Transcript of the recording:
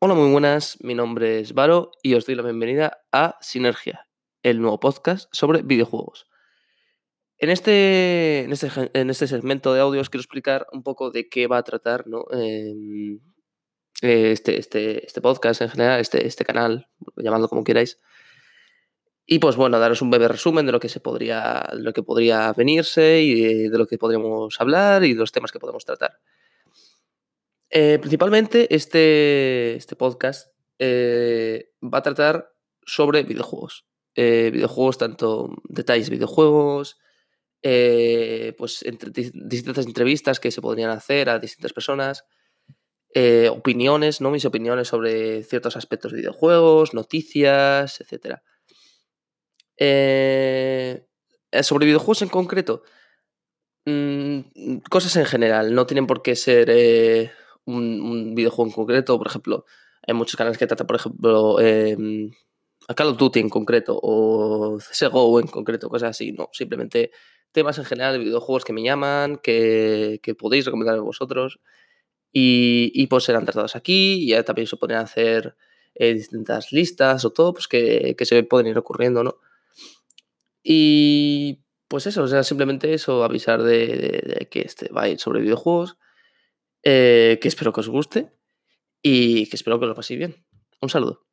Hola, muy buenas. Mi nombre es Varo y os doy la bienvenida a Sinergia, el nuevo podcast sobre videojuegos. En este, en este, en este segmento de audio os quiero explicar un poco de qué va a tratar ¿no? Em, este, este, este podcast en general, este, este canal, llamadlo como queráis. Y pues bueno, daros un breve resumen de lo que se podría, lo que podría venirse y de lo que podríamos hablar y de los temas que podemos tratar. Eh, principalmente este, este podcast eh, va a tratar sobre videojuegos. Eh, videojuegos, tanto detalles de videojuegos, pues entre, distintas entrevistas que se podrían hacer a distintas personas, opiniones, ¿no? Mis opiniones sobre ciertos aspectos de videojuegos, noticias, etc. sobre videojuegos en concreto, mm, cosas en general, no tienen por qué ser un, videojuego en concreto, por ejemplo, hay muchos canales que tratan, por ejemplo, eh, a Call of Duty en concreto o CSGO en concreto, cosas así, no, simplemente temas en general de videojuegos que me llaman, que, podéis recomendar vosotros. Y, pues serán tratados aquí y también se podrían hacer eh, distintas listas o todo, pues que, se pueden ir ocurriendo, ¿no? Y pues eso, o sea, simplemente eso, avisar de, de que este va a ir sobre videojuegos eh, que espero que os guste y que espero que lo paséis bien. Un saludo.